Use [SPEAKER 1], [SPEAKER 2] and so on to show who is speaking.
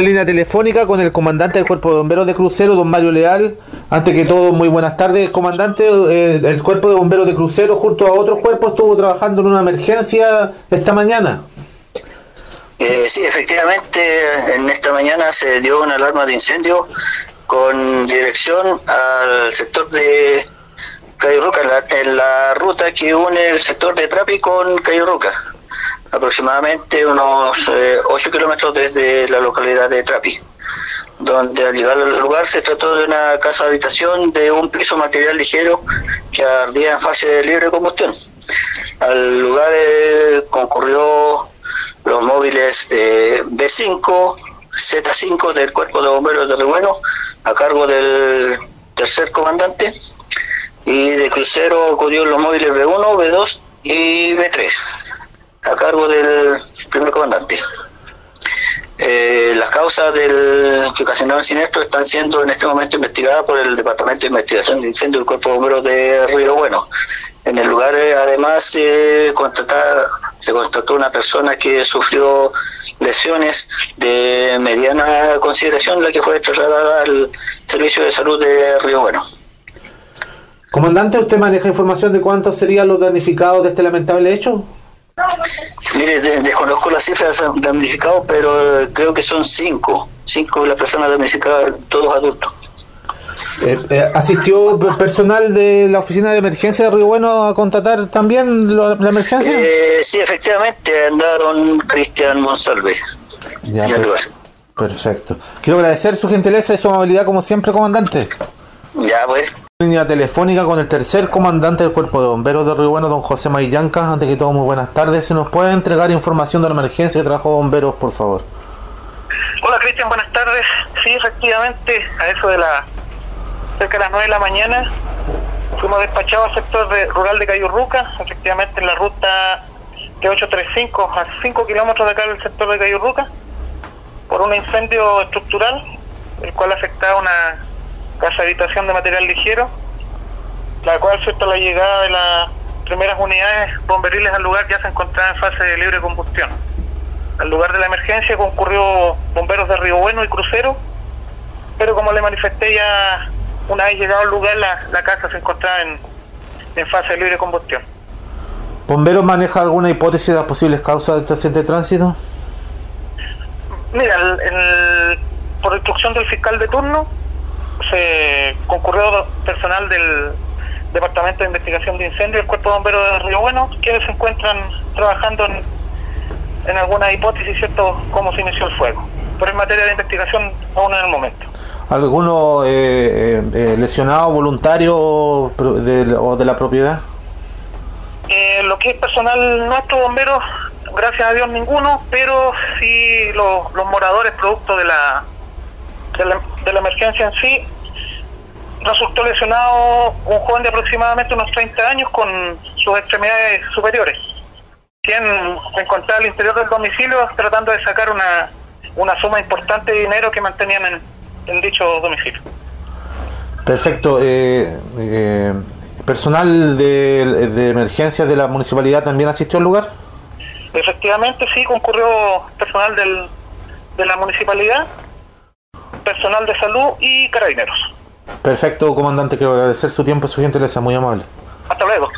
[SPEAKER 1] línea telefónica con el comandante del Cuerpo de Bomberos de Crucero, don Mario Leal. Antes que todo, muy buenas tardes, comandante. Eh, el Cuerpo de Bomberos de Crucero, junto a otros cuerpos, estuvo trabajando en una emergencia esta mañana.
[SPEAKER 2] Eh, sí, efectivamente, en esta mañana se dio una alarma de incendio con dirección al sector de Cayurruca, en la, en la ruta que une el sector de Trapi con Cayurruca aproximadamente unos eh, 8 kilómetros desde la localidad de Trapi, donde al llegar al lugar se trató de una casa habitación de un piso material ligero que ardía en fase de libre combustión. Al lugar eh, concurrió los móviles de B5, Z5 del Cuerpo de Bomberos de Rebueno, a cargo del tercer comandante, y de crucero acudió los móviles B1, B2 y B3 a cargo del primer comandante. Eh, las causas del que ocasionaron siniestro están siendo en este momento investigadas por el Departamento de Investigación de Incendios del Cuerpo de Bomberos de Río Bueno. En el lugar, eh, además, se constató una persona que sufrió lesiones de mediana consideración, la que fue trasladada al Servicio de Salud de Río Bueno.
[SPEAKER 1] Comandante, ¿usted maneja información de cuántos serían los damnificados de este lamentable hecho?
[SPEAKER 2] Mire, de, desconozco las cifras damnificados, pero eh, creo que son cinco. Cinco las personas damnificadas, todos adultos.
[SPEAKER 1] Eh, eh, ¿Asistió personal de la oficina de emergencia de Río Bueno a contratar también lo, la emergencia?
[SPEAKER 2] Eh, sí, efectivamente, andaron Cristian Monsalve.
[SPEAKER 1] Ya, per perfecto. Quiero agradecer su gentileza y su amabilidad como siempre, comandante.
[SPEAKER 2] Ya, pues.
[SPEAKER 1] Línea telefónica con el tercer comandante del Cuerpo de Bomberos de Río Bueno, don José Maillanca. Antes que todo, muy buenas tardes. Si nos puede entregar información de la emergencia que trajo bomberos, por favor.
[SPEAKER 3] Hola, Cristian, buenas tardes. Sí, efectivamente, a eso de la cerca de las 9 de la mañana fuimos despachados al sector de, rural de Cayurruca, efectivamente en la ruta T835 a 5 kilómetros de acá del sector de Cayurruca, por un incendio estructural, el cual afectaba una casa habitación de material ligero, la cual, cierto, la llegada de las primeras unidades bomberiles al lugar ya se encontraba en fase de libre combustión. Al lugar de la emergencia concurrió bomberos de Río Bueno y Crucero, pero como le manifesté ya una vez llegado al lugar, la, la casa se encontraba en, en, fase de libre combustión.
[SPEAKER 1] ¿Bomberos maneja alguna hipótesis de las posibles causas de este accidente de tránsito?
[SPEAKER 3] Mira, el, el, por instrucción del fiscal de turno, se concurrió personal del Departamento de Investigación de Incendios, el Cuerpo de Bomberos de Río Bueno, quienes se encuentran trabajando en, en alguna hipótesis, ¿cierto?, cómo se inició el fuego. Pero en materia de investigación, aún en el momento.
[SPEAKER 1] ¿Alguno eh, eh, lesionado, voluntario de, o de la propiedad?
[SPEAKER 3] Eh, lo que es personal nuestro, bomberos, gracias a Dios ninguno, pero sí los, los moradores producto de la, de la, de la emergencia en sí, resultó lesionado un joven de aproximadamente unos 30 años con sus extremidades superiores. Quien se encontraba al interior del domicilio tratando de sacar una, una suma importante de dinero que mantenían en, en dicho domicilio.
[SPEAKER 1] Perfecto. Eh, eh, ¿Personal de, de emergencia de la municipalidad también asistió al lugar?
[SPEAKER 3] Efectivamente, sí, concurrió personal del, de la municipalidad, personal de salud y carabineros.
[SPEAKER 1] Perfecto, comandante. Quiero agradecer su tiempo su gentileza. Muy amable.
[SPEAKER 3] Hasta luego.